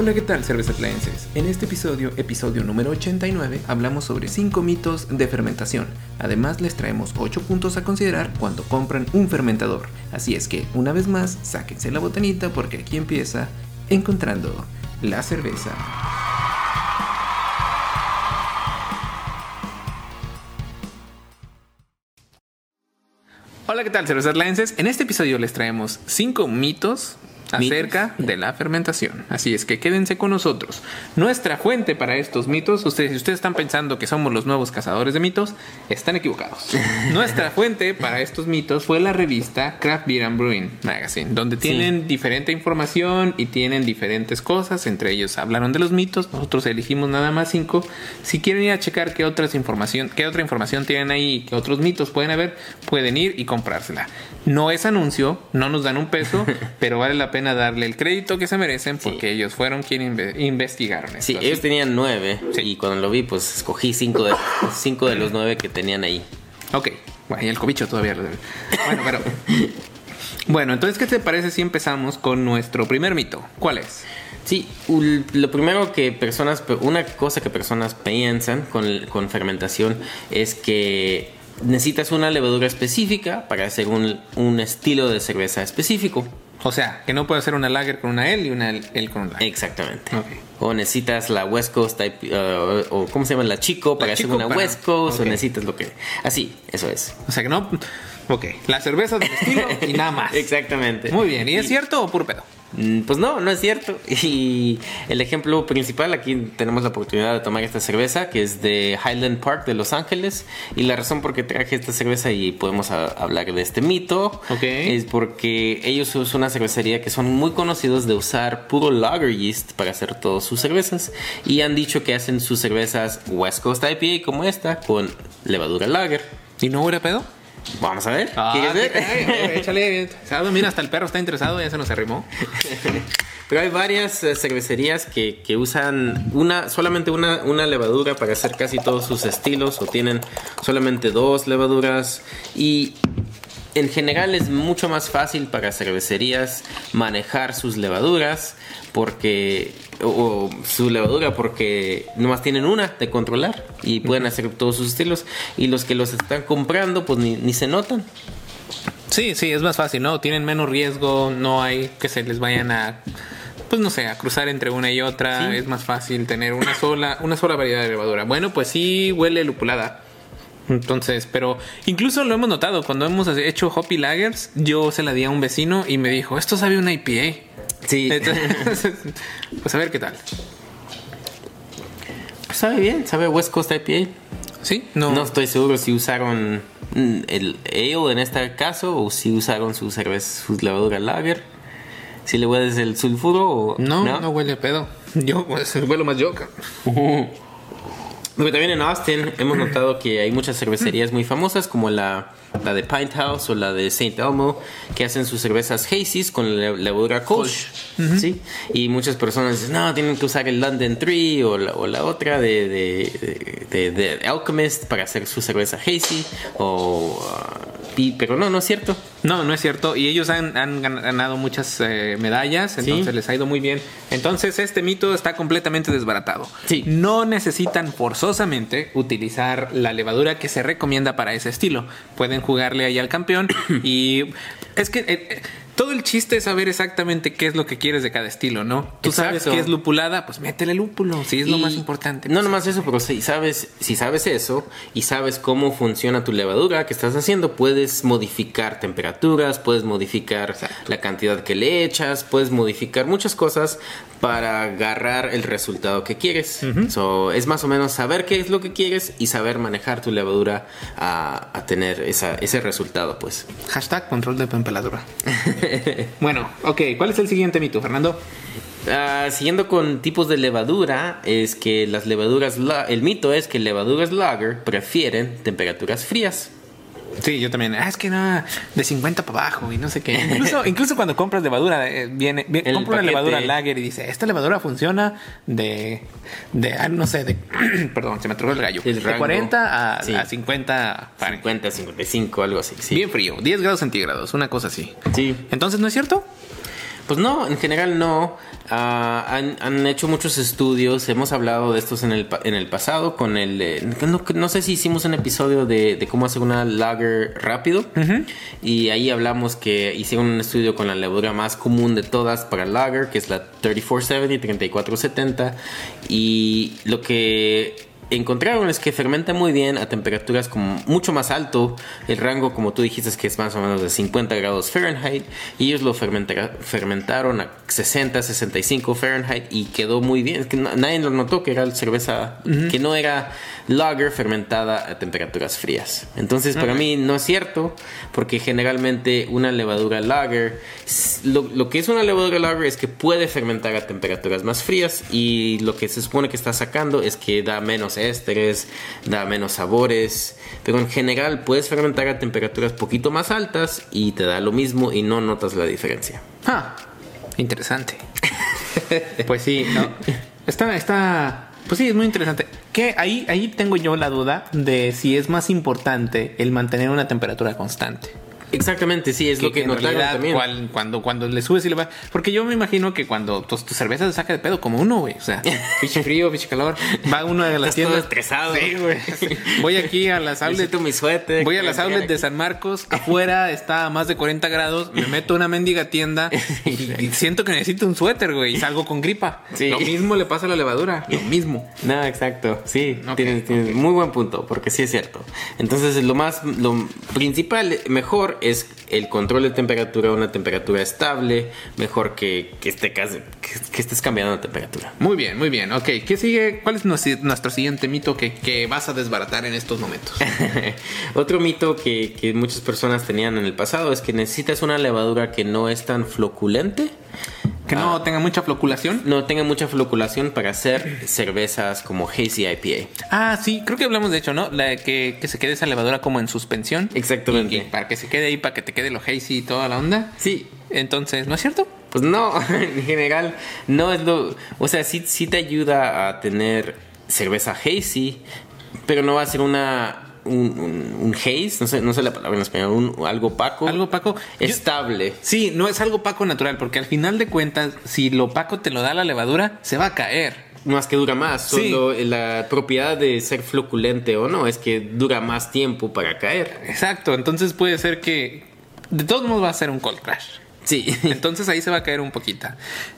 Hola, ¿qué tal, cervezatlaenses? En este episodio, episodio número 89, hablamos sobre 5 mitos de fermentación. Además, les traemos 8 puntos a considerar cuando compran un fermentador. Así es que, una vez más, sáquense la botanita porque aquí empieza encontrando la cerveza. Hola, ¿qué tal, cervezatlaenses? En este episodio les traemos 5 mitos acerca de la fermentación. Así es que quédense con nosotros. Nuestra fuente para estos mitos, ustedes, si ustedes están pensando que somos los nuevos cazadores de mitos, están equivocados. Nuestra fuente para estos mitos fue la revista Craft Beer and Brewing Magazine, donde tienen diferente información y tienen diferentes cosas. Entre ellos hablaron de los mitos, nosotros elegimos nada más cinco. Si quieren ir a checar qué otras información, qué otra información tienen ahí, qué otros mitos pueden haber, pueden ir y comprársela. No es anuncio, no nos dan un peso, pero vale la pena darle el crédito que se merecen porque ellos fueron quienes investigaron esto. Sí, Así ellos tenían nueve y cuando lo vi, pues escogí cinco de, cinco de los nueve que tenían ahí. Ok, bueno, y el cobicho todavía lo debe. Bueno, pero. Bueno, entonces, ¿qué te parece si empezamos con nuestro primer mito? ¿Cuál es? Sí, lo primero que personas, una cosa que personas piensan con, con fermentación es que necesitas una levadura específica para hacer un, un estilo de cerveza específico. O sea, que no puede ser una lager con una L y una L con una lager. Exactamente. O necesitas la West Coast type, uh, o ¿cómo se llama? La Chico para hacer Chico una para- West Coast, ok. o necesitas lo que... Así, eso es. O sea, que no. Ok, la cerveza del estilo y nada más. Exactamente. Muy bien, ¿y es cierto o puro pedo? Mm, Pues no, no es cierto. Y el ejemplo principal, aquí tenemos la oportunidad de tomar esta cerveza, que es de Highland Park de Los Ángeles. Y la razón por qué traje esta cerveza y podemos hablar de este mito Ok. es porque ellos son una cervecería que son muy conocidos de usar puro lager yeast para hacer todas sus cervezas. Y han dicho que hacen sus cervezas West Coast IPA como esta con levadura lager. ¿Y no huele a pedo? Vamos a ver. Ah, ¿Quieres ver? échale. Mira, hasta el perro está interesado, ya se nos arrimó. Pero hay varias eh, cervecerías que, que usan una, solamente una, una levadura para hacer casi todos sus estilos o tienen solamente dos levaduras y en general es mucho más fácil para cervecerías manejar sus levaduras porque o, o su levadura porque nomás tienen una de controlar y pueden hacer todos sus estilos y los que los están comprando pues ni, ni se notan Sí, sí, es más fácil, ¿no? Tienen menos riesgo, no hay que se les vayan a, pues no sé, a cruzar entre una y otra. Sí. Es más fácil tener una sola, una sola variedad de levadura. Bueno, pues sí huele lupulada. Entonces, pero incluso lo hemos notado cuando hemos hecho Hoppy Lagers, yo se la di a un vecino y me dijo, esto sabe una IPA. sí Entonces, pues a ver qué tal. sabe bien sabe West Coast IPA ¿Sí? No. No estoy seguro si usaron el ale en este caso o si usaron su cerveza, su levadura lager. Si le hueles el sulfuro o no, no, huele a pedo. Yo, pues, huelo más yo. cabrón. Porque también en Austin hemos notado que hay muchas cervecerías muy famosas como la, la de Pint House o la de St. Elmo que hacen sus cervezas Hazy's con la levadura Kolsch. ¿sí? Y muchas personas dicen, no, tienen que usar el London Tree o la, o la otra de, de, de- de Alchemist para hacer su cerveza Hazy. O, uh, y- pero no, no es cierto. No, no es cierto. Y ellos han, han gan- ganado muchas eh, medallas, entonces Sí. les ha ido muy bien. Entonces este mito está completamente desbaratado. Sí. No necesitan forzosamente utilizar la levadura que se recomienda para ese estilo. Pueden jugarle ahí al campeón y es que... eh, eh, todo el chiste es saber exactamente qué es lo que quieres de cada estilo, ¿no? Tú sabes que es lupulada, pues métele lúpulo, sí es lo más importante. No pues. nomás eso, pero si sabes, si sabes eso y sabes cómo funciona tu levadura que estás haciendo, puedes modificar temperaturas, puedes modificar la cantidad que le echas, puedes modificar muchas cosas para agarrar el resultado que quieres. So, es más o menos saber qué es lo que quieres y saber manejar tu levadura a, a tener esa- ese resultado, pues. Hashtag control de temperatura. bueno, ok, ¿cuál es el siguiente mito, Fernando? Ah, siguiendo con tipos de levadura, es que las levaduras, el mito es que levaduras lager prefieren temperaturas frías. Sí, yo también. Ah, es que no, de 50 para abajo y no sé qué. Incluso, incluso cuando compras levadura, eh, viene, viene El compra una levadura lager y dice, esta levadura funciona de, de ah, no sé, de, perdón, se me atrofó el gallo. El de rango. 40 a, Sí. a 50 Fahrenheit. 50, 55, algo así. Sí. Bien frío, 10 grados centígrados, una cosa así. Sí. Entonces, ¿no es cierto? Pues no, en general no. Ah, han, han hecho muchos estudios, hemos hablado de estos en el, en el pasado con el... eh, no, no sé si hicimos un episodio de, de cómo hacer una lager rápido. Y ahí hablamos que hicieron un estudio con la levadura más común de todas para lager, que es la 3470 y 3470 y lo que encontraron es que fermenta muy bien a temperaturas como mucho más alto. El rango, como tú dijiste, es que es más o menos de 50 grados Fahrenheit. Y ellos lo fermentaron a 60, 65 Fahrenheit y quedó muy bien. Es que na- nadie lo notó que era cerveza, que no era lager fermentada a temperaturas frías. Entonces, para mí no es cierto, porque generalmente una levadura lager, lo que es una levadura lager es que puede fermentar a temperaturas más frías y lo que se supone que está sacando es que da menos ésteres, da menos sabores, pero en general puedes fermentar a temperaturas poquito más altas y te da lo mismo y no notas la diferencia. Ah, interesante. pues sí. Está, está, pues sí, es muy interesante. Que ahí, ahí tengo yo la duda de si es más importante el mantener una temperatura constante. Exactamente, sí, es lo que en notaron realidad, también. cual- cuando, cuando le subes y le va. Porque yo me imagino que cuando tu, tu cerveza se saca de pedo, como uno, güey. O sea, pinche frío, pinche calor. Va uno a todo tiendas. estresado. Sí, güey. Voy aquí a las outlets. Mi suéter. Voy a las outlets de San Marcos, afuera está a más de 40 grados, me meto a una mendiga tienda y, siento que necesito un suéter, güey, y salgo con gripa. Sí. Lo mismo le pasa a la levadura, lo mismo. No, exacto, sí, Ok, tienes, tienes muy buen punto, porque sí es cierto. Entonces, lo más, lo principal, mejor es el control de temperatura, una temperatura estable, mejor que, que, casi- que, que estés cambiando de temperatura. Muy bien, muy bien. Ok, ¿qué sigue? ¿Cuál es nuestro, nuestro siguiente mito que, que vas a desbaratar en estos momentos? Otro mito que, que muchas personas tenían en el pasado es que necesitas una levadura que no es tan floculente. Que no tenga mucha floculación. No tenga mucha floculación para hacer cervezas como Hazy IPA. Ah, sí, creo que hablamos de hecho, ¿no? La de que, que se quede esa levadura como en suspensión. Exactamente. Y, y para que se quede ahí, para que te quede lo hazy y toda la onda. Sí, Entonces, ¿no es cierto? Pues no, en general no es lo... O sea, sí, sí te ayuda a tener cerveza hazy, pero no va a ser una... Un, un- un haze, no sé, no sé la palabra en español, un, algo opaco. Algo opaco. Yo- Estable. Sí, no es algo opaco natural, porque al final de cuentas, si lo opaco te lo da la levadura, se va a caer. Más que dura más. Sí. Solo la propiedad de ser floculente o no es que dura más tiempo para caer. Exacto, entonces puede ser que de todos modos va a ser un cold crash. Sí. Entonces ahí se va a caer un poquito.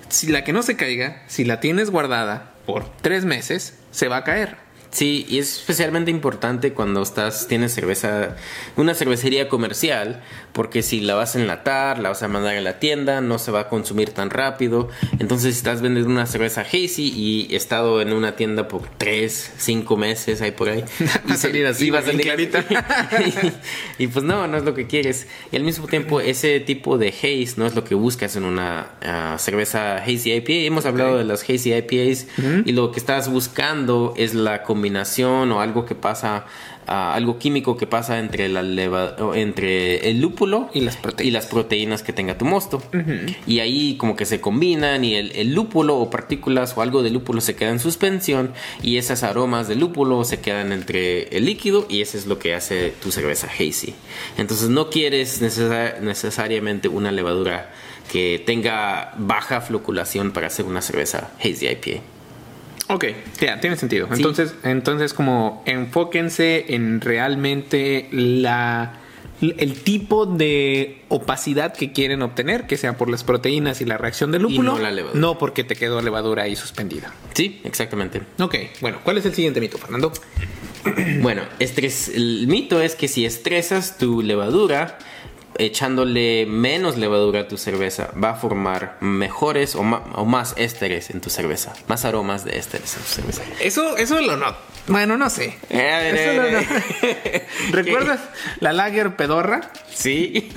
Si la que no se caiga, si la tienes guardada por tres meses, se va a caer. Sí, y es especialmente importante cuando estás, tienes cerveza, una cervecería comercial, porque si la vas a enlatar, la vas a mandar a la tienda, no se va a consumir tan rápido. Entonces, si estás vendiendo una cerveza hazy y he estado en una tienda por tres, cinco meses, ahí por ahí. Va a salir así, y va a salir clarita. y, y pues no, no es lo que quieres. Y al mismo tiempo, ese tipo de haze no es lo que buscas en una ah, cerveza hazy IPA. Hemos hablado de las hazy IPAs y lo que estás buscando es la combinación o algo que pasa, ah, algo químico que pasa entre la leva- entre el lúpulo Y las proteínas. y las proteínas que tenga tu mosto. Y ahí como que se combinan y el, el lúpulo o partículas o algo de lúpulo se queda en suspensión y esas aromas de lúpulo se quedan entre el líquido y eso es lo que hace tu cerveza hazy. Entonces no quieres necesa- necesariamente una levadura que tenga baja floculación para hacer una cerveza hazy IPA. Ok, ya, tiene sentido. Sí. Entonces, entonces como enfóquense en realmente la el tipo de opacidad que quieren obtener, que sea por las proteínas y la reacción del lúpulo, no la levadura. no porque te quedó levadura ahí suspendida. Sí, exactamente. Ok, bueno, ¿cuál es el siguiente mito, Fernando? Bueno, estres- el mito es que si estresas tu levadura, echándole menos levadura a tu cerveza, va a formar mejores o, más ésteres en tu cerveza, más aromas de ésteres en tu cerveza. Eso, eso lo no. Bueno, no sé. Eh, Eso eh, no, no. ¿Recuerdas la lager pedorra? Sí,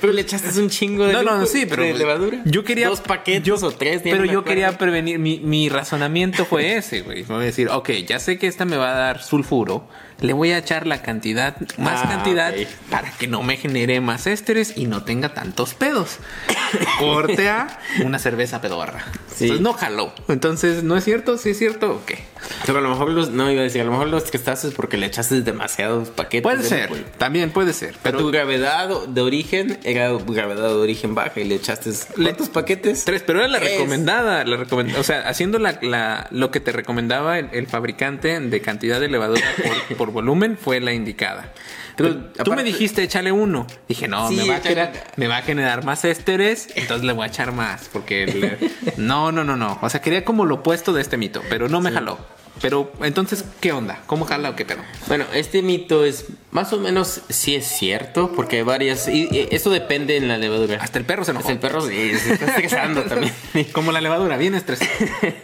pero le echaste un chingo de, No, no, no, sí, pero de levadura. Yo quería dos paquetes yo- o tres, Pero yo quería prevenir. Mi, mi razonamiento fue ese, güey. Voy a decir, ok, ya sé que esta me va a dar sulfuro, le voy a echar la cantidad, más Ah, cantidad, ok. para que no me genere más ésteres y no tenga tantos pedos. Corte a una cerveza pedorra. Sí. Entonces no jaló. Entonces, ¿no es cierto? ¿Sí es cierto o qué? Pero a lo mejor los, no iba a decir, a lo mejor los que estás es porque le echaste demasiados paquetes. Puede de ser, alcohol. también puede ser. Pero tu gravedad de origen era gravedad de origen baja y le echaste ¿cuántos paquetes? Tres, pero era la recomendada, la recomend- o sea, haciendo la, la- lo que te recomendaba el, el fabricante de cantidad de levadura por, por volumen fue la indicada. Pero tú aparte- me dijiste échale uno. Dije, no, Sí, me, va a generar, me va a generar más ésteres, entonces le voy a echar más. Porque le- no, no, no, no. O sea, quería como lo opuesto de este mito, pero no me jaló. Pero entonces, ¿qué onda? ¿Cómo jala o qué pedo? Bueno, este mito es más o menos sí es cierto porque hay varias y, y eso depende en la levadura. Hasta el perro se enojó. Hasta el perro sí, se está estresando también. Como la levadura, bien estresada.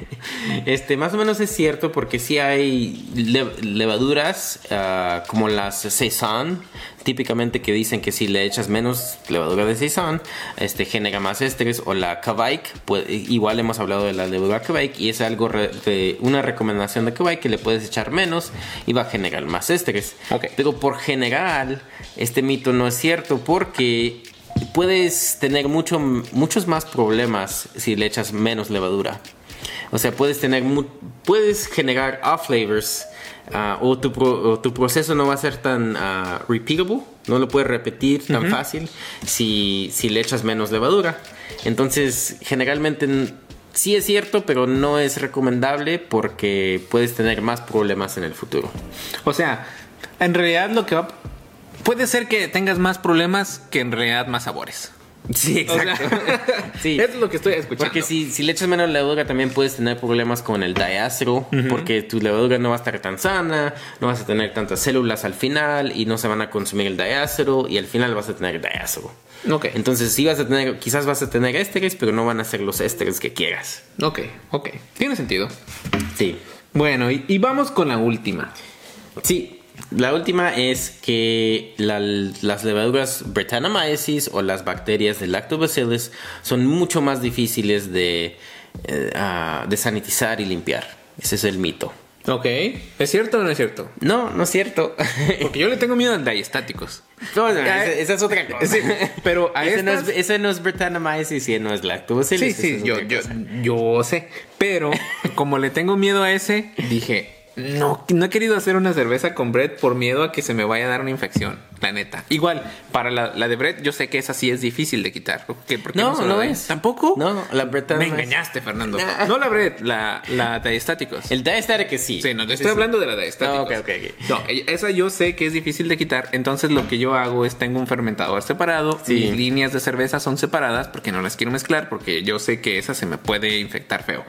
Este, más o menos es cierto porque sí hay le- levaduras ah, como las Saison, típicamente que dicen que si le echas menos levadura de Saison, este, genera más estrés. O la Kavaik, pues, igual hemos hablado de la levadura Kavaik y es algo re- de una recomendación de Kavaik que le puedes echar menos y va a generar más estrés. Ok. Pero por general, este mito no es cierto porque puedes tener mucho, muchos más problemas si le echas menos levadura. O sea, puedes tener puedes generar off flavors ah, o, tu pro- o tu proceso no va a ser tan ah, repeatable, no lo puedes repetir tan fácil si, si le echas menos levadura. Entonces, generalmente sí es cierto, pero no es recomendable porque puedes tener más problemas en el futuro. O sea, en realidad lo que va... Puede ser que tengas más problemas que en realidad más sabores. Sí, O sea, Sí. Es lo que estoy escuchando. Porque si, si le echas menos levadura también puedes tener problemas con el diácero, porque tu levadura no va a estar tan sana, no vas a tener tantas células al final y no se van a consumir el diácero y al final vas a tener diácero. Ok, Entonces sí vas a tener, quizás vas a tener ésteres, pero no van a ser los ésteres que quieras. ok, ok. Tiene sentido. Sí. Bueno, y, y vamos con la última. Sí, la última es que la- las levaduras Brettanomyces o las bacterias de Lactobacillus son mucho más difíciles de, eh, ah, de sanitizar y limpiar. Ese es el mito. Ok, ¿es cierto o no es cierto? No, no es cierto. Porque yo le tengo miedo a diestásticos. No, no, esa, esa es otra cosa. Sí, pero a ese, no es, ese no es Brettanomyces y no es Lactobacillus. Sí, sí, yo, yo, yo sé. Pero como le tengo miedo a ese, dije, no, no he querido hacer una cerveza con Brett por miedo a que se me vaya a dar una infección, la neta. Igual, para la, la de Brett, yo sé que esa sí es difícil de quitar. ¿Por qué? ¿Por qué No, no de- es. ¿Tampoco? No, la Me Brettanomyces. engañaste, Fernando. Nah. No la Brett, la, la diestáticos. El diastatic que sí. Sí, no, te estoy sí. hablando de la de estáticos. Ah, ok, ok, ok. No, e- esa yo sé que es difícil de quitar. Entonces lo que yo hago es tengo un fermentador separado. Sí. Mis líneas de cerveza son separadas porque no las quiero mezclar porque yo sé que esa se me puede infectar feo.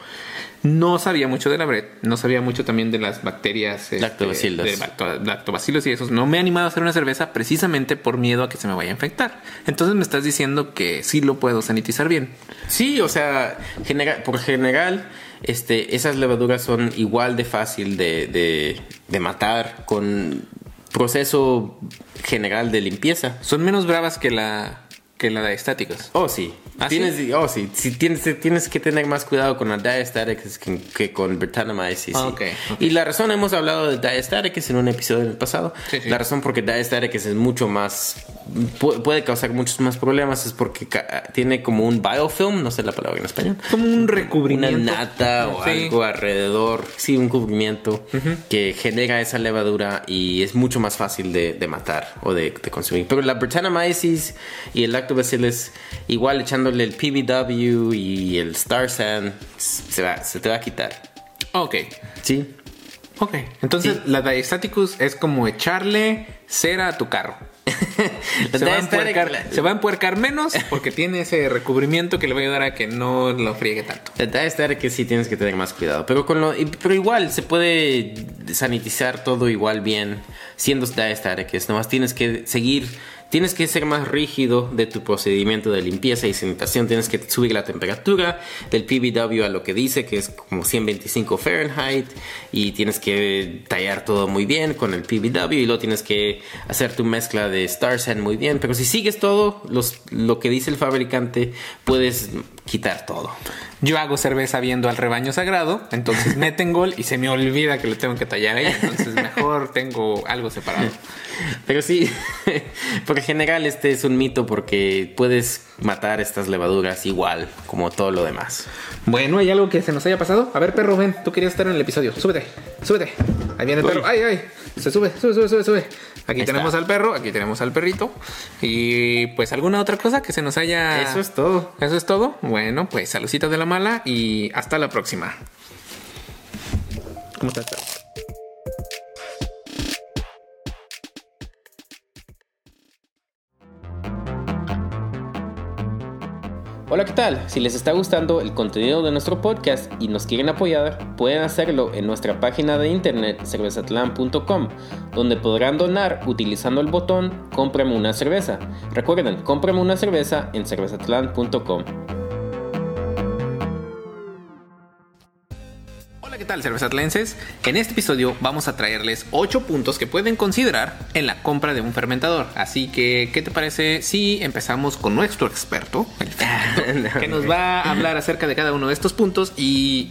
No sabía mucho de la Brett, no sabía mucho también de las bacterias este, Lactobacillus. de lacto- lactobacillus y esos. No me he animado a hacer una cerveza precisamente por miedo a que se me vaya a infectar. Entonces me estás diciendo que sí lo puedo sanitizar bien. Sí, o sea, genera- por general, este, esas levaduras son igual de fácil de, de, de matar con proceso general de limpieza. Son menos bravas que la que la de estáticos. Oh, sí. ¿Ah, tienes, oh, sí. Sí, tienes, tienes que tener más cuidado con la diastatics que, que con Brettanomyces. Ah, sí. ok, ok. Y la razón, hemos hablado de diastatics en un episodio en el pasado. Sí. La razón por que diastatics es mucho más... pu- Puede causar muchos más problemas es porque tiene como un biofilm, no sé la palabra en español. Como un Una recubrimiento. nata o Sí. algo alrededor, sí, un cubrimiento que genera esa levadura y es mucho más fácil de, de matar o de, de consumir. Pero la Brettanomyces y el Lactobacillus, igual echándole el PBW y el Star San, se, va- se te va a quitar. Ok. Sí. Ok. Entonces, la Diastaticus es como echarle cera a tu carro. Se va, a empuercar, la- se va a empuercar menos porque tiene ese recubrimiento que le va a ayudar a que no lo friegue tanto. La diastatic que sí tienes que tener más cuidado. Pero con lo, pero igual se puede sanitizar todo igual bien siendo diastatic. Es Nomás tienes que seguir, tienes que ser más rígido de tu procedimiento de limpieza y sanitación. Tienes que subir la temperatura del PBW a lo que dice, que es como 125 Fahrenheit. Y tienes que tallar todo muy bien con el PBW. Y luego tienes que hacer tu mezcla de Star San muy bien. Pero si sigues todo los, lo que dice el fabricante, puedes quitar todo. Yo hago cerveza viendo al rebaño sagrado, entonces meten gol y se me olvida que lo tengo que tallar ahí, entonces mejor tengo algo separado. Pero sí, por general este es un mito porque puedes matar estas levaduras igual como todo lo demás. Bueno, ¿hay algo que se nos haya pasado? A ver, perro, ven, tú querías estar en el episodio. Súbete, súbete. Ahí viene el perro. Ay, ay. Se sube, sube, sube, sube, sube. Aquí Ahí tenemos está. al perro, aquí tenemos al perrito. Y pues alguna otra cosa que se nos haya... Eso es todo. Eso es todo. Bueno, pues saludcita de la mala y hasta la próxima. ¿Cómo estás? Hola, ¿qué tal? Si les está gustando el contenido de nuestro podcast y nos quieren apoyar, pueden hacerlo en nuestra página de internet cervezatlan.com, donde podrán donar utilizando el botón Cómprame una cerveza. Recuerden, cómprame una cerveza en cervezatlan.com. ¿qué tal, cervezatlenses? En este episodio vamos a traerles 8 puntos que pueden considerar en la compra de un fermentador. Así que, ¿qué te parece si empezamos con nuestro experto, el fermento, que nos va a hablar acerca de cada uno de estos puntos y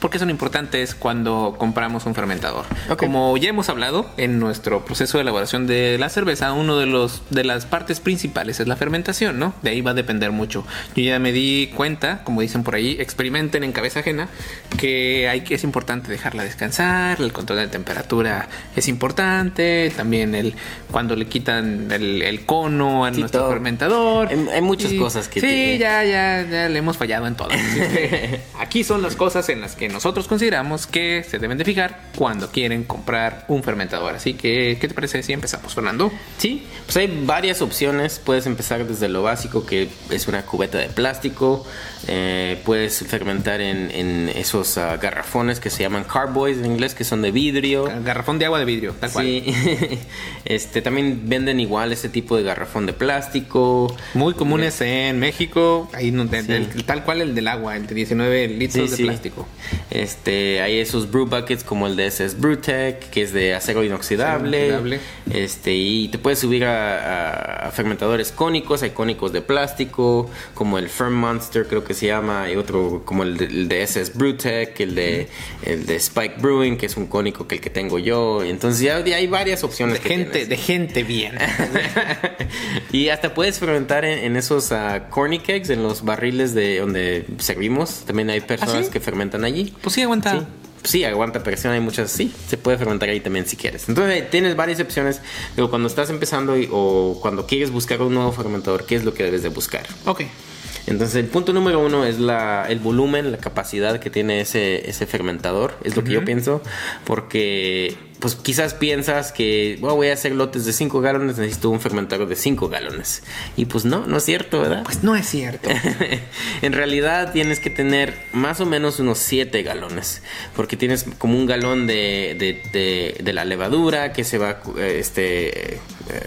por qué son importantes cuando compramos un fermentador? Como ya hemos hablado en nuestro proceso de elaboración de la cerveza, uno de los de las partes principales es la fermentación, ¿no? De ahí va a depender mucho. Yo ya me di cuenta, como dicen por ahí, experimenten en cabeza ajena, que hay que es importante dejarla descansar, el control de temperatura es importante, también el cuando le quitan el, el cono a Sí, nuestro todo. fermentador. Hay- hay muchas cosas que Sí, te- ya, ya, ya le hemos fallado en todo. Aquí son las cosas en las que nosotros consideramos que se deben de fijar cuando quieren comprar un fermentador. Así que, ¿qué te parece si empezamos, Fernando? Sí, pues hay varias opciones. Puedes empezar desde lo básico, que es una cubeta de plástico. Eh, puedes fermentar en, en esos ah, garrafones que se llaman carboys en inglés, que son de vidrio. Garrafón de agua de vidrio, tal cual. Sí, este también venden igual ese tipo de garrafón de plástico. Muy comunes en México, ahí Sí. tal cual el del agua, el de 19 litros Sí, de sí. plástico. Este, hay esos brew buckets como el de SS Brewtech, que es de acero inoxidable. Este, y te puedes subir a, fermentadores cónicos, hay cónicos de plástico, como el Firm Monster creo que se llama, hay otro como el de, el de SS Brewtech, el de el de Spike Brewing, que es un cónico que el que tengo yo. Entonces ya hay varias opciones De que gente, tienes. de gente bien. y hasta puedes fermentar en, en esos ah, corny kegs, en los barriles de donde servimos. También hay personas ¿Ah, sí? que fermentan allí. Pues sí, aguanta. Sí, sí, aguanta presión, hay muchas, sí, se puede fermentar ahí también si quieres. Entonces eh, tienes varias opciones, pero cuando estás empezando y- o cuando quieres buscar un nuevo fermentador, ¿qué es lo que debes de buscar? Ok. Entonces el punto número uno es la, el volumen, la capacidad que tiene ese, ese fermentador, es lo que yo pienso, porque pues quizás piensas que "Bueno, voy a hacer lotes de 5 galones, necesito un fermentador de 5 galones. Y pues no, no es cierto, ¿verdad? Pues no es cierto. en realidad tienes que tener más o menos unos 7 galones, porque tienes como un galón de, de- de- de la levadura que se va a este, eh,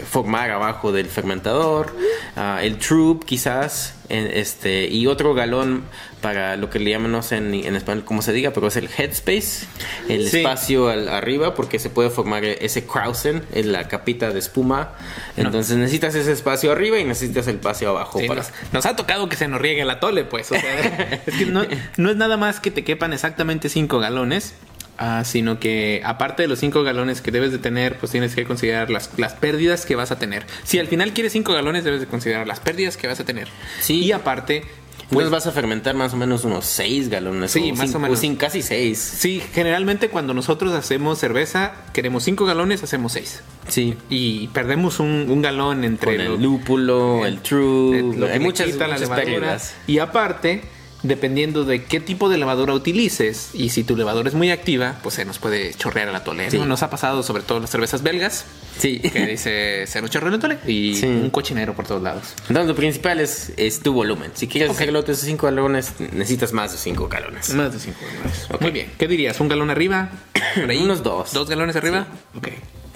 formar abajo del fermentador, ah, el troop quizás, este, y otro galón para lo que le llaman, no sé en, en español cómo se diga, pero es el headspace, el Sí. espacio al- arriba, porque se puede formar ese krausen, en la capita de espuma. Entonces necesitas ese espacio arriba y necesitas el espacio abajo. Sí, para- nos, nos ha tocado que se nos riegue el atole, pues. O sea, es que no, no es nada más que te quepan exactamente 5 galones. ah, sino que aparte de los 5 galones que debes de tener, pues tienes que considerar las, las pérdidas que vas a tener. Si al final quieres 5 galones, debes de considerar las pérdidas que vas a tener. Sí. Y aparte, Pues pues vas a fermentar más o menos unos 6 galones. Sí, o más cinco- o menos. sin- casi 6. sí, generalmente cuando nosotros hacemos cerveza, queremos 5 galones, hacemos 6. Sí. Y perdemos un, un galón entre Con lo- el lúpulo, el Eh, true. lo que Hay muchas, muchas pérdidas. Y aparte, dependiendo de qué tipo de levadura utilices y si tu levadura es muy activa, pues se nos puede chorrear el atole. ¿no? Sí. Nos ha pasado sobre todo en las cervezas belgas, Sí. que dice se nos chorrea el atole y Sí. un cochinero por todos lados. Entonces lo principal es, es tu volumen. Si quieres Ok. hacer lotes de 5 galones, necesitas más de 5 galones. Más de 5 galones. Muy bien. ¿Qué dirías? ¿Un galón arriba? Unos dos. ¿Dos galones arriba? Ok.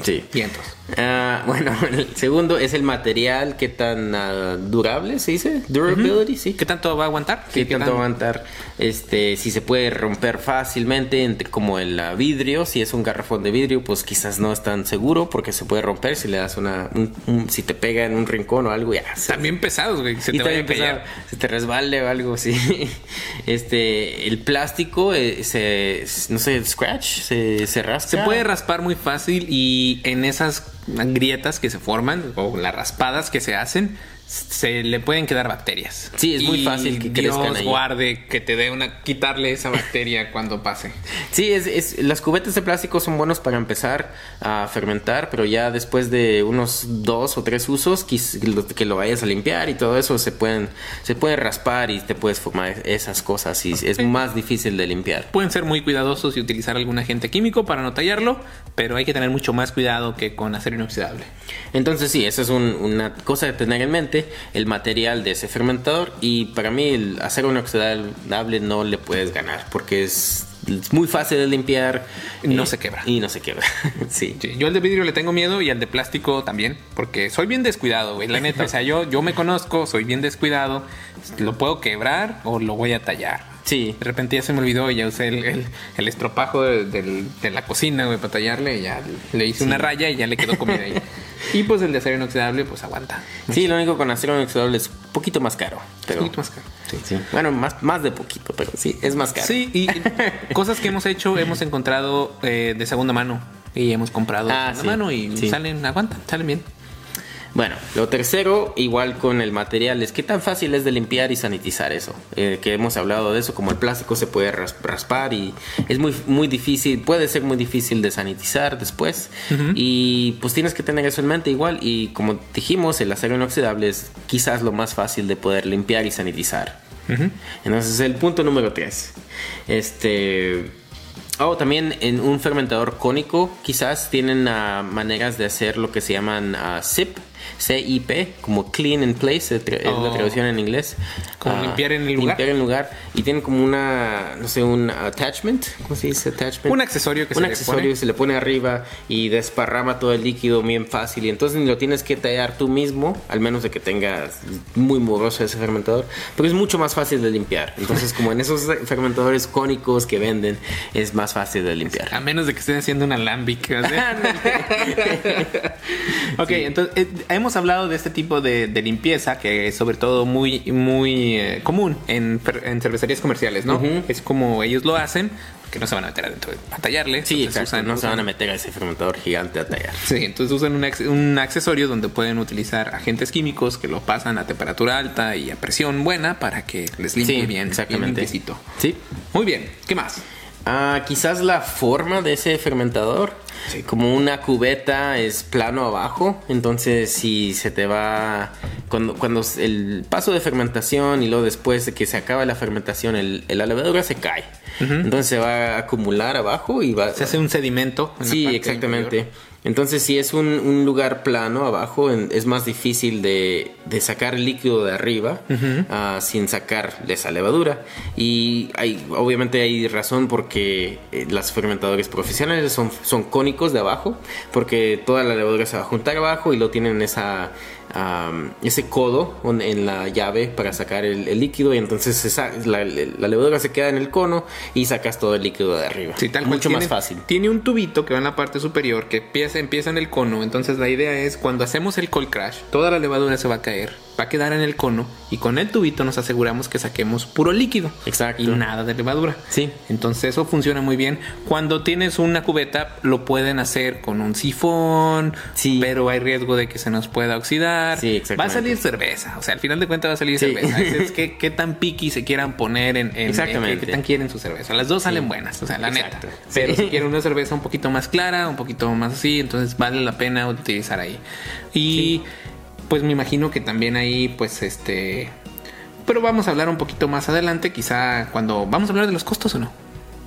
Sí. Vientos. Ah, bueno, el segundo es el material, qué tan ah, durable se dice, durability, sí. ¿Qué tanto va a aguantar? ¿Qué Sí, tanto va a aguantar? Este, si se puede romper fácilmente, entre- como el ah, vidrio, si es un garrafón de vidrio, pues quizás no es tan seguro porque se puede romper si le das una, un- un- si te pega en un rincón o algo, ya. se- También pesados, güey. Se y te vaya pesado, se te resbale o algo así. Este, el plástico eh, se, no sé, scratch, se, se rasca. Se puede raspar muy fácil y en esas grietas que se forman o las raspadas que se hacen se le pueden quedar bacterias. Sí, es muy Y fácil que Dios crezcan ahí. guarde que te dé una quitarle esa bacteria cuando pase. Sí, es, es- las cubetas de plástico son buenos para empezar a fermentar, pero ya después de unos dos o tres usos, que lo vayas a limpiar y todo eso, se pueden se puede raspar y te puedes formar esas cosas y es más difícil de limpiar. Pueden ser muy cuidadosos y utilizar algún agente químico para no tallarlo, pero hay que tener mucho más cuidado que con acero inoxidable. Entonces sí, esa es un- una cosa de tener en mente, el material de ese fermentador y para mí el acero inoxidable no le puedes ganar porque es, es muy fácil de limpiar. No eh, se quebra. Y no se quebra, sí. Sí, yo al de vidrio le tengo miedo y al de plástico también, porque soy bien descuidado, güey, la neta. O sea, yo, yo me conozco, soy bien descuidado, lo puedo quebrar o lo voy a tallar. Sí, De repente ya se me olvidó y ya usé el, el- el estropajo de, de la cocina, güey, para tallarle y ya le hice una raya y ya le quedó comida ahí. Y pues el de acero inoxidable, pues aguanta. Sí, lo único con acero inoxidable es un poquito más caro. Pero, Un poquito más caro. Sí. sí. Bueno, más, más de poquito, pero sí, es más caro. Sí, y cosas que hemos hecho, hemos encontrado eh, de segunda mano. Y hemos comprado Ah, de segunda sí. mano y salen, aguantan, salen bien. Bueno, lo tercero, igual con el material, es qué tan fácil es de limpiar y sanitizar eso. Eh, que hemos hablado de eso, como el plástico se puede ras- raspar y es muy, muy difícil, puede ser muy difícil de sanitizar después. Y pues tienes que tener eso en mente igual. Y como dijimos, el acero inoxidable es quizás lo más fácil de poder limpiar y sanitizar. Entonces, el punto número 3. Este. Oh, también en un fermentador cónico, quizás tienen ah, maneras de hacer lo que se llaman ah, SIP, CIP, como clean in place, es Oh. la traducción en inglés. Como Ah, limpiar en el lugar. Limpiar en el lugar. Y tienen como una, no sé, un attachment, ¿cómo se dice attachment? Un accesorio que un se le accesorio pone. que se le pone arriba y desparrama todo el líquido bien fácil. Y entonces lo tienes que tallar tú mismo, al menos de que tengas muy moroso ese fermentador. Pero es mucho más fácil de limpiar. Entonces, como en esos fermentadores cónicos que venden, es más fácil de limpiar. A menos de que estén haciendo una alambic. ¿sí? ok, entonces eh, hemos hablado de este tipo de, de limpieza que es sobre todo muy, muy eh, común en, en cervecerías comerciales, ¿no? Es como ellos lo hacen, que no se van a meter adentro de- a tallarle. Sí, exacto. usan- no se van a meter a ese fermentador gigante a tallar. Sí, entonces usan un, un accesorio donde pueden utilizar agentes químicos que lo pasan a temperatura alta y a presión buena para que les limpie Sí, bien, exactamente. bien. Sí. Muy bien, ¿qué más? Ah, quizás la forma de ese fermentador, Sí. como una cubeta es plano abajo, entonces si se te va, cuando, cuando el paso de fermentación y luego después de que se acaba la fermentación, el, la levadura se cae, entonces se va a acumular abajo y va... Se hace un sedimento. en la Sí, parte exactamente. Entonces, si es un, un lugar plano abajo, en- es más difícil de, de sacar el líquido de arriba ah, sin sacar esa levadura. Y hay, obviamente hay razón porque eh, las fermentadores profesionales son, son cónicos de abajo, porque toda la levadura se va a juntar abajo y lo tienen esa, am, ese codo en la llave para sacar el, el líquido y entonces se sa- la, la levadura se queda en el cono y sacas todo el líquido de arriba. Sí, tal. Mucho Tiene- más fácil. Tiene un tubito que va en la parte superior que empieza, empieza en el cono. Entonces la idea es cuando hacemos el cold crash, toda la levadura se va a caer, va a quedar en el cono y con el tubito nos aseguramos que saquemos puro líquido. Exacto. Y nada de levadura. Sí. Entonces eso funciona muy bien. Cuando tienes una cubeta, lo pueden hacer con un sifón, Sí. pero hay riesgo de que se nos pueda oxidar. Sí, exactamente. Va a salir cerveza. O sea, al final de cuentas va a salir Sí. cerveza. Es, que qué tan piqui se quieran poner en, en- Exactamente. en qué, tan quieren su cerveza. Las dos salen buenas, o sea, la Exacto. neta. Pero si quieren una cerveza un poquito más clara, un poquito más así, entonces vale la pena utilizar ahí. Y pues me imagino que también ahí, pues este. Pero vamos a hablar un poquito más adelante, quizá cuando. ¿Vamos a hablar de los costos o no?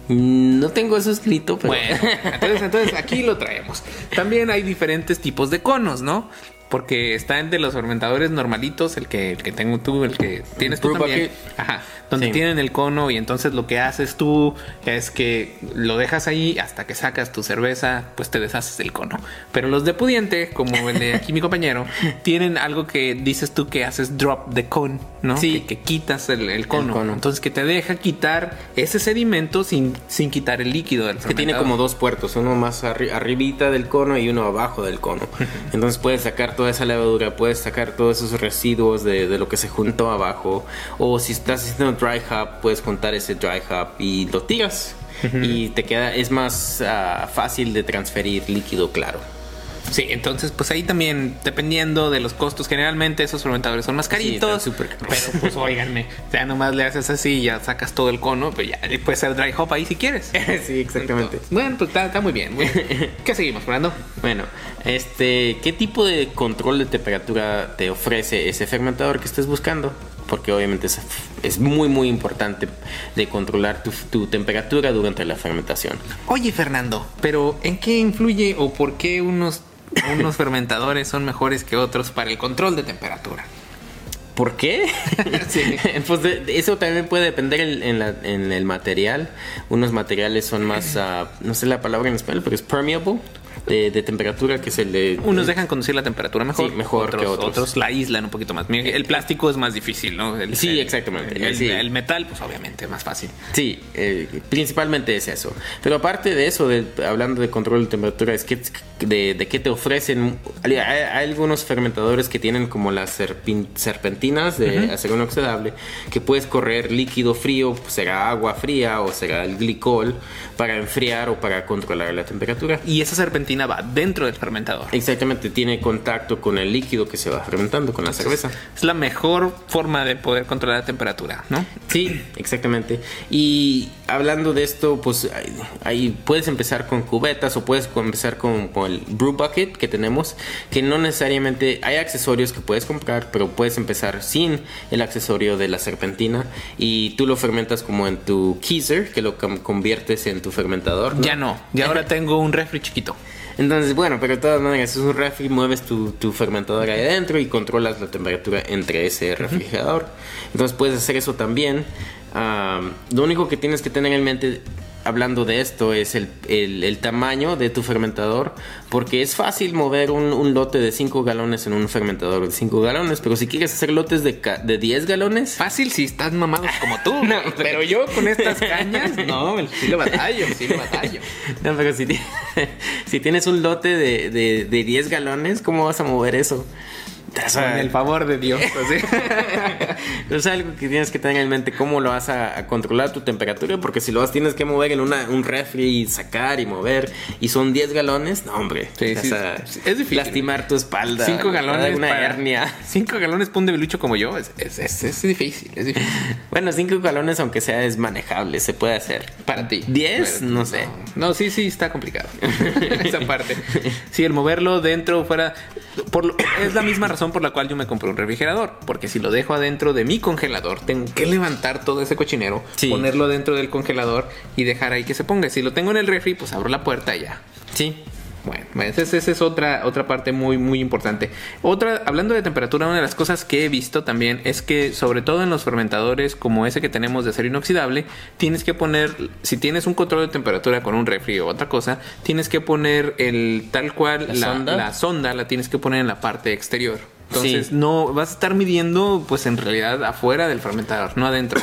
No tengo eso escrito, pero... Bueno, entonces, entonces aquí lo traemos. También hay diferentes tipos de conos, ¿no? Porque está entre los fermentadores normalitos, el que, el que tengo tú, el que tienes tú también. bucket. Ajá, donde Sí. tienen el cono y entonces lo que haces tú es que lo dejas ahí hasta que sacas tu cerveza, pues te deshaces del cono. Pero los de pudiente, como el de aquí mi compañero, tienen algo que dices tú que haces drop the cone, ¿no? Sí. Que, que quitas el, el cono. cono. Entonces que te deja quitar ese sedimento sin, sin quitar el líquido del Que tiene como dos puertos, uno más arri- arribita del cono y uno abajo del cono. Entonces puedes sacar toda esa levadura, puedes sacar todos esos residuos de, de lo que se juntó abajo. O si estás haciendo dry hop, puedes juntar ese dry hop y lo tiras. Y te queda, es más ah, fácil de transferir líquido claro. Sí, entonces pues ahí también, dependiendo de los costos, generalmente esos fermentadores son más caritos. están súper caros. pero pues óiganme, ya nomás le haces así y ya sacas todo el cono, pues ya puedes hacer dry hop ahí si quieres. sí, exactamente. Bueno, pues está, está muy bien. muy bien. ¿Qué seguimos, Fernando? Bueno, este, ¿qué tipo de control de temperatura te ofrece ese fermentador que estés buscando? Porque obviamente es, es muy muy importante de controlar tu, tu temperatura durante la fermentación. Oye, Fernando, pero ¿en qué influye o por qué unos, unos fermentadores son mejores que otros para el control de temperatura? ¿Por qué? Sí. pues de- de eso también puede depender en, en la- en el material. Unos materiales son más, ah, no sé la palabra en español, pero es permeable de, de temperatura, que es el de... Unos dejan conducir la temperatura mejor, Sí, mejor otros, que otros. otros la aíslan un poquito más. El plástico es más difícil, ¿no? El- Sí, el- exactamente. El, Sí. el metal, pues obviamente más fácil. Sí, eh, principalmente es eso. Pero aparte de eso, de- hablando de control de temperatura, es que de, de qué te ofrecen. Hay, hay algunos fermentadores que tienen como las serpin- de acero inoxidable, que puedes correr líquido frío, pues será agua fría o será el glicol, para enfriar o para controlar la temperatura. Y esa serpentina va dentro del fermentador. Exactamente, tiene contacto con el líquido que se va fermentando, con la cerveza. Es la mejor forma de poder controlar la temperatura, ¿no? Sí, exactamente. Y hablando de esto, pues ahí, puedes empezar con cubetas o puedes empezar con, con el brew bucket que tenemos, que no necesariamente hay accesorios que puedes comprar, pero puedes empezar sin el accesorio de la serpentina y tú lo fermentas como en tu keezer, que lo conviertes en tu fermentador. ¿no? Ya no, ya ahora tengo un refri chiquito. Entonces, bueno, pero de todas maneras, es un refri, mueves tu, tu fermentador ahí adentro y controlas la temperatura entre ese refrigerador. Entonces puedes hacer eso también. Am, lo único que tienes que tener en mente hablando de esto es el, el- el tamaño de tu fermentador, porque es fácil mover un, un lote de 5 galones en un fermentador de 5 galones, pero si quieres hacer lotes de, de 10 galones, Fácil si estás mamados como tú. pero yo con estas cañas, no, sí lo batallo, sí lo batallo. no, pero si, si tienes un lote de, de, de 10 galones, ¿cómo vas a mover eso? Te vas a- Con el favor de Dios. así. es algo que tienes que tener en mente cómo lo vas a, a controlar tu temperatura, porque si lo vas tienes que mover en una, un refri sacar y mover, y son 10 galones, no hombre, Sí, vas sí, a es difícil. lastimar tu espalda, Cinco te va a dar galones una para- hernia. Cinco galones para un debilucho como yo es, es, es, es difícil, es difícil. Bueno, 5 galones aunque sea es manejable, se puede hacer. Para ti. 10, Pero, no sé. No, sí, sí, está complicado. Esa parte. Sí, el moverlo dentro, fuera. Por es la misma razón por la cual yo me compré un refrigerador. Porque si lo dejo adentro de mi congelador, tengo que levantar todo ese cochinero, Sí. ponerlo dentro del congelador y dejar ahí que se ponga. Si lo tengo en el refri, pues abro la puerta y ya. Sí. Bueno, esa es, esa es otra, otra parte muy, muy importante. Otra, hablando de temperatura, una de las cosas que he visto también es que, sobre todo en los fermentadores como ese que tenemos de acero inoxidable, tienes que poner, si tienes un control de temperatura con un refri o otra cosa, tienes que poner el tal cual, ¿La la, sonda? la sonda la tienes que poner en la parte exterior. Entonces Sí. no vas a estar midiendo pues en realidad afuera del fermentador, no adentro.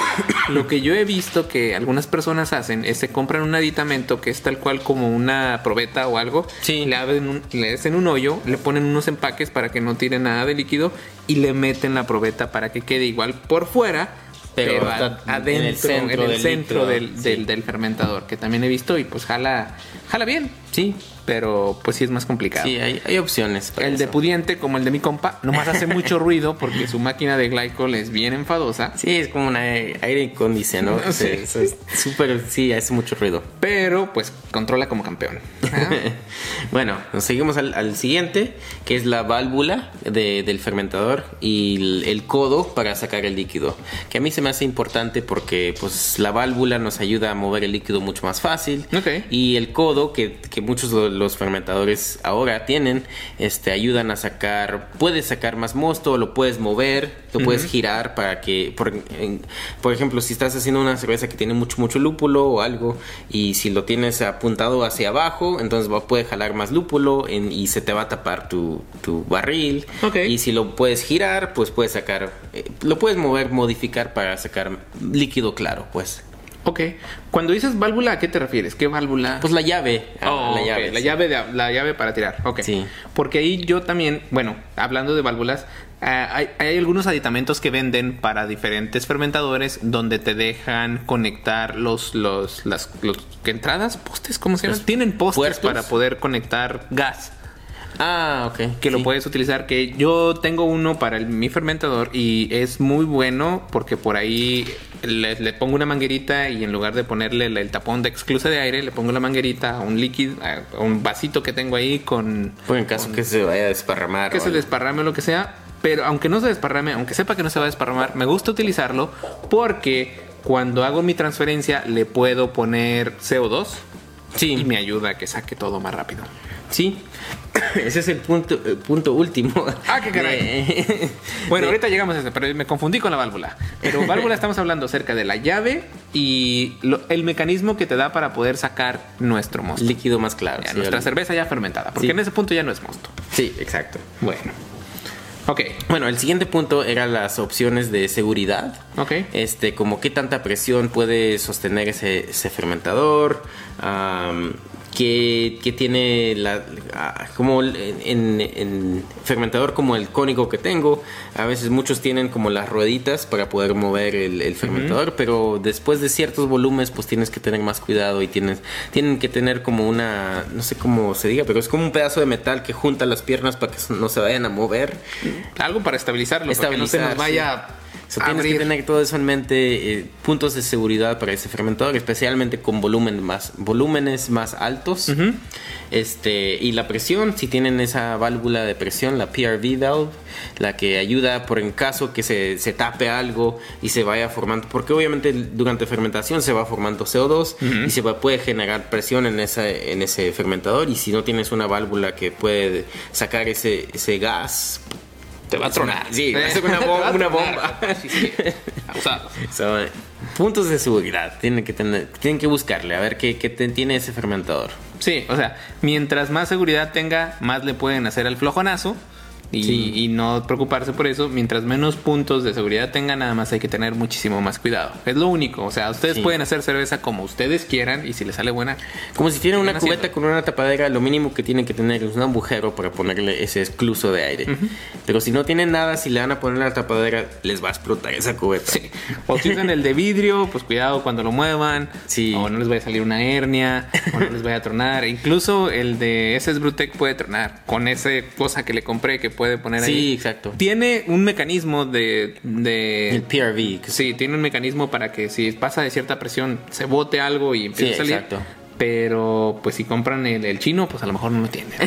Lo que yo he visto que algunas personas hacen es se compran un aditamento que es tal cual como una probeta o algo, Sí. le abren un, le hacen un hoyo, le ponen unos empaques para que no tire nada de líquido y le meten la probeta para que quede igual por fuera. Pero Pero, está a- adentro, en en el centro del Sí. del fermentador, que también he visto y pues jala, jala bien, Sí. pero pues sí es más complicado. Sí, hay, hay opciones. para El de eso. pudiente, como el de mi compa, nomás hace mucho ruido porque su máquina de glycol es bien enfadosa. Sí, es como un aire, aire acondicionado. Sí. Es súper, sí, hace mucho ruido. Pero pues controla como campeón. bueno, nos seguimos al, siguiente, que es la válvula del fermentador y el, codo para sacar el líquido. Que a mí se me hace importante porque pues la válvula nos ayuda a mover el líquido mucho más fácil. Y el codo, que, muchos de los fermentadores ahora tienen, este, ayudan a sacar, puedes sacar más mosto, lo puedes mover, lo puedes girar para que, por, por ejemplo, si estás haciendo una cerveza que tiene mucho, mucho lúpulo o algo, y si lo tienes apuntado hacia abajo, entonces va, puede jalar más lúpulo y se te va a tapar tu, barril. Y si lo puedes girar, pues puedes sacar, eh, lo puedes mover, modificar para sacar líquido claro, pues. Ok. Cuando dices válvula, ¿a qué te refieres? ¿Qué válvula? Pues la llave. Ah, oh, la, llave la, llave de, la llave para tirar. Ok. Sí. Porque ahí yo también, bueno, hablando de válvulas, eh, hay, algunos aditamentos que venden para diferentes fermentadores donde te dejan conectar los, los, las, los, ¿qué entradas? ¿Postes? ¿Cómo se llama? Tienen postes para poder conectar gas. Ah, ok. Que lo puedes utilizar. Que yo tengo uno para mi fermentador y es muy bueno porque por ahí le, pongo una manguerita y en lugar de ponerle el, tapón de exclusa de aire, le pongo la manguerita a un líquido, a un vasito que tengo ahí con. Pues en caso que se vaya a desparramar. Que se desparrame o lo que sea. Pero aunque no se desparrame, aunque sepa que no se va a desparramar, me gusta utilizarlo porque cuando hago mi transferencia le puedo poner CO2 sí. y me ayuda a que saque todo más rápido. Sí, ese es el punto, punto último. Ah, qué caray. bueno, ahorita llegamos a ese, pero me confundí con la válvula. Pero válvula estamos hablando acerca de la llave y el mecanismo que te da para poder sacar nuestro mosto. Líquido más claro. nuestra cerveza ya fermentada, porque en ese punto ya no es mosto. Sí, exacto. Bueno. Ok. Bueno, el siguiente punto era las opciones de seguridad. Ok. Este, como qué tanta presión puede sostener ese, ese fermentador que, tiene la, ah, como en, fermentador como el cónico que tengo. A veces muchos tienen como las rueditas para poder mover el, fermentador pero después de ciertos volúmenes pues tienes que tener más cuidado y tienes tienen que tener como una no sé cómo se diga pero es como un pedazo de metal que junta las piernas para que no se vayan a mover. Algo para estabilizarlo para que no se nos vaya tienes que tener todo eso en mente, eh, puntos de seguridad para ese fermentador, especialmente con volumen más, volúmenes más altos. este, y la presión, si tienen esa válvula de presión, la PRV valve, la que ayuda por en caso que se, se tape algo y se vaya formando, porque obviamente durante fermentación se va formando CO2 y se puede generar presión en, esa, en ese fermentador y si no tienes una válvula que puede sacar ese, ese gas, te va a tronar. Sí, va a ser una bomba. Una bomba. puntos de seguridad. Tienen que, tener, tienen que buscarle a ver qué, qué tiene ese fermentador. Sí, o sea, mientras más seguridad tenga, más le pueden hacer al flojonazo y, no preocuparse por eso. Mientras menos puntos de seguridad tengan, nada más hay que tener muchísimo más cuidado. Es lo único. O sea, ustedes pueden hacer cerveza como ustedes quieran y si les sale buena. Como si tienen una cubeta con una tapadera, lo mínimo que tienen que tener es un agujero para ponerle ese excluso de aire. Pero si no tienen nada, si le van a poner la tapadera, les va a explotar esa cubeta. O si usan el de vidrio, pues cuidado cuando lo muevan. Sí. O no les vaya a salir una hernia, o no les vaya a tronar. Incluso el de SS Brutec puede tronar con esa cosa que le compré que puede poner ahí. Sí, exacto. Tiene un mecanismo de, de... El PRV. Sí, tiene un mecanismo para que si pasa de cierta presión se bote algo y empiece a salir. Exacto. Pero pues si compran el, chino, pues a lo mejor no lo tienen.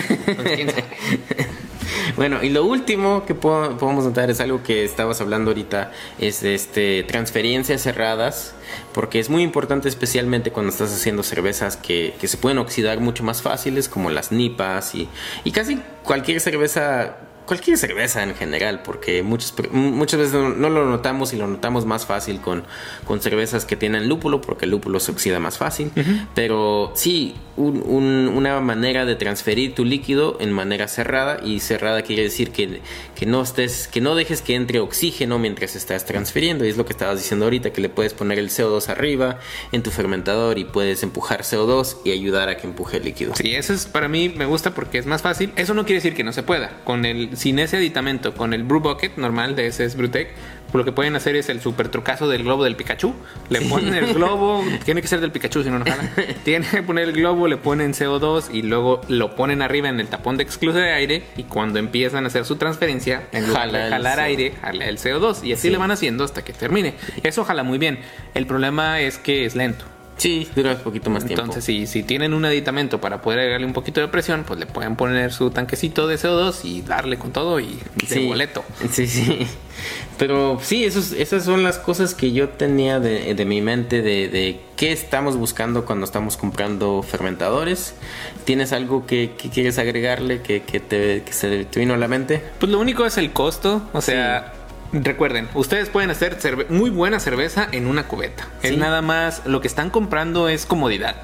Bueno, y lo último que podemos notar es algo que estabas hablando ahorita, es de este, transferencias cerradas, porque es muy importante especialmente cuando estás haciendo cervezas que, que se pueden oxidar mucho más fáciles, como las nipas y, y casi cualquier cerveza cualquier cerveza en general, porque muchas, muchas veces no, lo notamos y lo notamos más fácil con, con cervezas que tienen lúpulo, porque el lúpulo se oxida más fácil. Pero sí, una manera de transferir tu líquido en manera cerrada, y cerrada quiere decir que, que, no estés, que no dejes que entre oxígeno mientras estás transfiriendo. Y es lo que estabas diciendo ahorita, que le puedes poner el CO2 arriba en tu fermentador y puedes empujar CO2 y ayudar a que empuje el líquido. Sí, eso es para mí me gusta porque es más fácil. Eso no quiere decir que no se pueda. Con el sin ese aditamento, con el Brew Bucket normal de ese es Brewtech, lo que pueden hacer es el super trucazo del globo del Pikachu. Le ponen el globo, tiene que ser del Pikachu, si no, no jala. Tienen que poner el globo, le ponen CO2 y luego lo ponen arriba en el tapón de excluso de aire. Y cuando empiezan a hacer su transferencia, en jalar aire, jala el CO2. Y así le van haciendo hasta que termine. Eso jala muy bien. El problema es que es lento. Sí, dura un poquito más tiempo. Entonces, si, si tienen un aditamento para poder agregarle un poquito de presión, pues le pueden poner su tanquecito de CO2 y darle con todo y de Sí. boleto. Sí, sí. Pero sí, esos, esas son las cosas que yo tenía de, de mi mente de, de qué estamos buscando cuando estamos comprando fermentadores. ¿Tienes algo que, que quieres agregarle que, que te, que se te vino a la mente? Pues lo único es el costo, o sea, recuerden, ustedes pueden hacer muy buena cerveza en una cubeta. Es Sí. nada más, lo que están comprando es comodidad.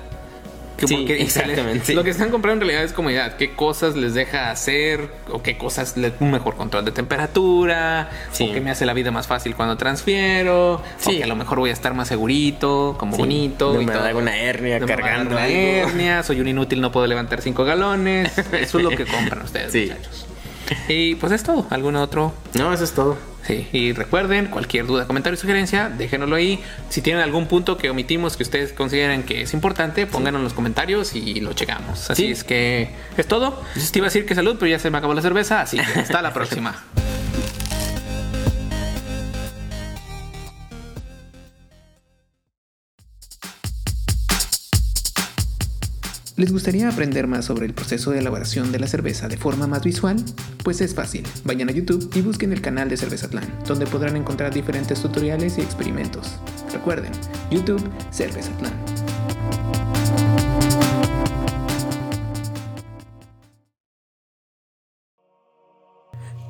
Que Sí, porque exactamente. Lo que están comprando en realidad es comodidad. ¿Qué cosas les deja hacer? ¿O qué cosas le, un mejor control de temperatura? Sí. ¿O que me hace la vida más fácil cuando transfiero? Sí. ¿O que a lo mejor voy a estar más segurito, como bonito? No y me todo. da una hernia No me cargando una algo. hernia, soy un inútil, no puedo levantar cinco galones. Eso es lo que compran ustedes, muchachos. Y pues es todo. ¿Algún otro? No, eso es todo. Sí. Y recuerden, cualquier duda, comentario, sugerencia, déjenoslo ahí. Si tienen algún punto que omitimos que ustedes consideren que es importante, pónganlo en los comentarios y lo checamos. Así Sí. es que es todo. Te iba a decir que salud, pero ya se me acabó la cerveza, así que hasta la próxima. ¿Les gustaría aprender más sobre el proceso de elaboración de la cerveza de forma más visual? Pues es fácil. Vayan a YouTube y busquen el canal de Cervezatlán, donde podrán encontrar diferentes tutoriales y experimentos. Recuerden, YouTube Cervezatlán.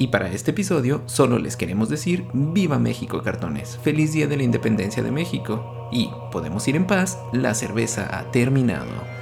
Y para este episodio solo les queremos decir Viva México cartones, feliz día de la independencia de México y podemos ir en paz, la cerveza ha terminado.